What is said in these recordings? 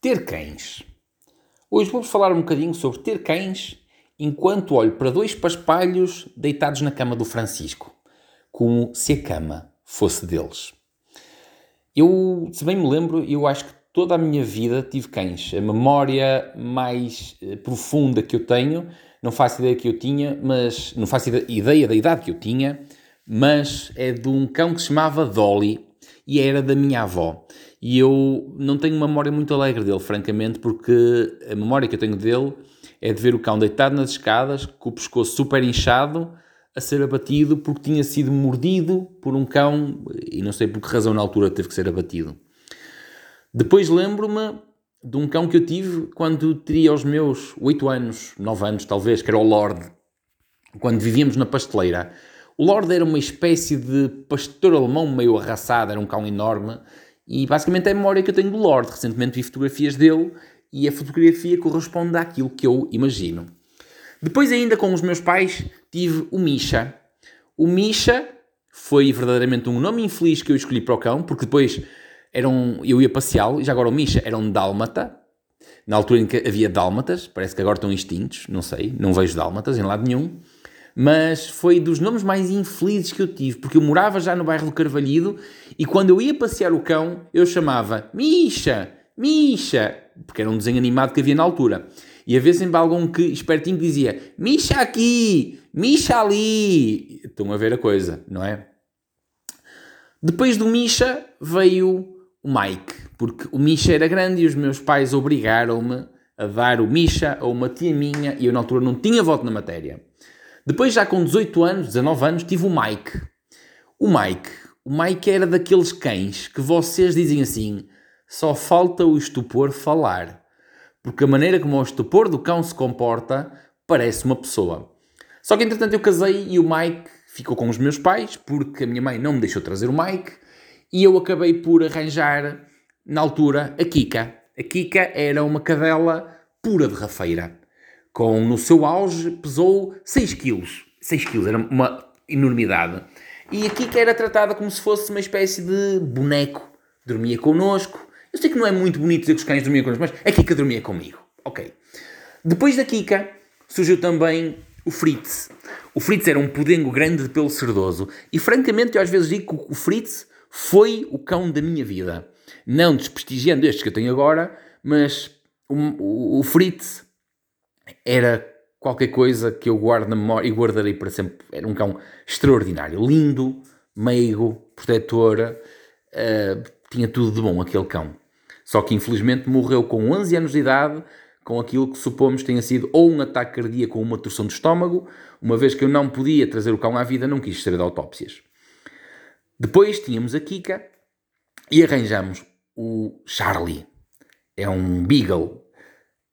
Ter cães. Hoje vou-vos falar um bocadinho sobre ter cães enquanto olho para dois paspalhos deitados na cama do Francisco, como se a cama fosse deles. Eu, se bem me lembro, eu acho que toda a minha vida tive cães. A memória mais eh, profunda que eu tenho, não faço ideia que eu tinha, mas não faço ideia da idade que eu tinha, mas é de um cão que se chamava Dolly e era da minha avó. E eu não tenho uma memória muito alegre dele, francamente, porque a memória que eu tenho dele é de ver o cão deitado nas escadas, com o pescoço super inchado, a ser abatido porque tinha sido mordido por um cão e não sei por que razão na altura teve que ser abatido. Depois lembro-me de um cão que eu tive quando teria os meus 8 anos, 9 anos talvez, que era o Lord, quando vivíamos na pasteleira. O Lord era uma espécie de pastor alemão meio arraçado, era um cão enorme, e basicamente é a memória que eu tenho do Lord. Recentemente vi fotografias dele e a fotografia corresponde àquilo que eu imagino. Depois, ainda com os meus pais, tive o Misha. O Misha foi verdadeiramente um nome infeliz que eu escolhi para o cão, porque depois era um, eu ia passeá-lo, e já agora o Misha era um dálmata, na altura em que havia dálmatas, parece que agora estão extintos, não sei, não vejo dálmatas em lado nenhum mas foi dos nomes mais infelizes que eu tive, porque eu morava já no bairro do Carvalhido e quando eu ia passear o cão, eu chamava Misha, Misha, porque era um desenho animado que havia na altura. E havia sempre algum que, espertinho dizia Misha aqui, Misha ali. Estão a ver a coisa, não é? Depois do Misha veio o Mike, porque o Misha era grande e os meus pais obrigaram-me a dar o Misha a uma tia minha e eu na altura não tinha voto na matéria. Depois, já com 18 anos, 19 anos, tive o Mike. O Mike. O Mike era daqueles cães que vocês dizem assim: só falta o estupor falar. Porque a maneira como o estupor do cão se comporta parece uma pessoa. Só que entretanto eu casei e o Mike ficou com os meus pais, porque a minha mãe não me deixou trazer o Mike, e eu acabei por arranjar, na altura, a Kika. A Kika era uma cadela pura de rafeira com no seu auge pesou 6 quilos. 6 quilos, era uma enormidade. E aqui que era tratada como se fosse uma espécie de boneco. Dormia connosco. Eu sei que não é muito bonito dizer que os cães dormiam connosco, mas a Kika dormia comigo. Ok. Depois da Kika surgiu também o Fritz. O Fritz era um pudengo grande de pelo cerdoso. E francamente eu às vezes digo que o Fritz foi o cão da minha vida. Não desprestigiando estes que eu tenho agora, mas o, o, o Fritz era qualquer coisa que eu guardo na memória e guardarei para sempre. Era um cão extraordinário, lindo, meigo, protetor, uh, tinha tudo de bom aquele cão. Só que infelizmente morreu com 11 anos de idade, com aquilo que supomos tenha sido ou um ataque cardíaco ou uma torção de estômago, uma vez que eu não podia trazer o cão à vida, não quis saber de autópsias. Depois tínhamos a Kika e arranjamos o Charlie. É um Beagle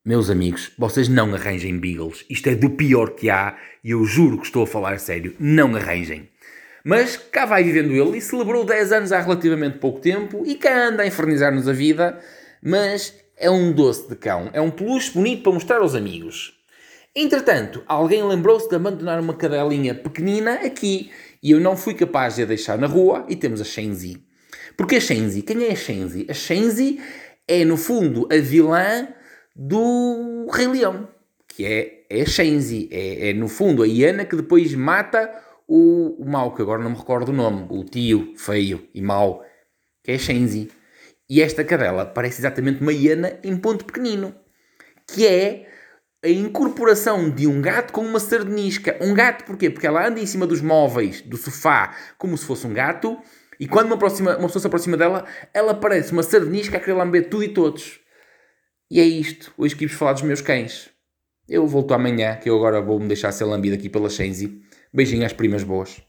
meus amigos, vocês não arranjem Beagles. Isto é do pior que há e eu juro que estou a falar sério. Não arranjem. Mas cá vai vivendo ele e celebrou 10 anos há relativamente pouco tempo e cá anda a infernizar-nos a vida, mas é um doce de cão. É um peluche bonito para mostrar aos amigos. Entretanto, alguém lembrou-se de abandonar uma cadelinha pequenina aqui e eu não fui capaz de a deixar na rua e temos a Shenzi. Porque a Shenzi, quem é a Shenzi? A Shenzi é, no fundo, a vilã do Rei Leão, que é, é a Shenzi, é, é no fundo a hiena que depois mata o, o mau, que agora não me recordo o nome, o tio feio e mau, que é a Shenzi. E esta cadela parece exatamente uma hiena em ponto pequenino, que é a incorporação de um gato com uma sardinisca. Um gato porquê? Porque ela anda em cima dos móveis, do sofá, como se fosse um gato, e quando uma, próxima, uma pessoa se aproxima dela, ela parece uma sardinisca a querer lamber tudo e todos. E é isto. Hoje quis falar dos meus cães. Eu volto amanhã, que eu agora vou-me deixar ser lambido aqui pela Shenzi. Beijinho às primas boas.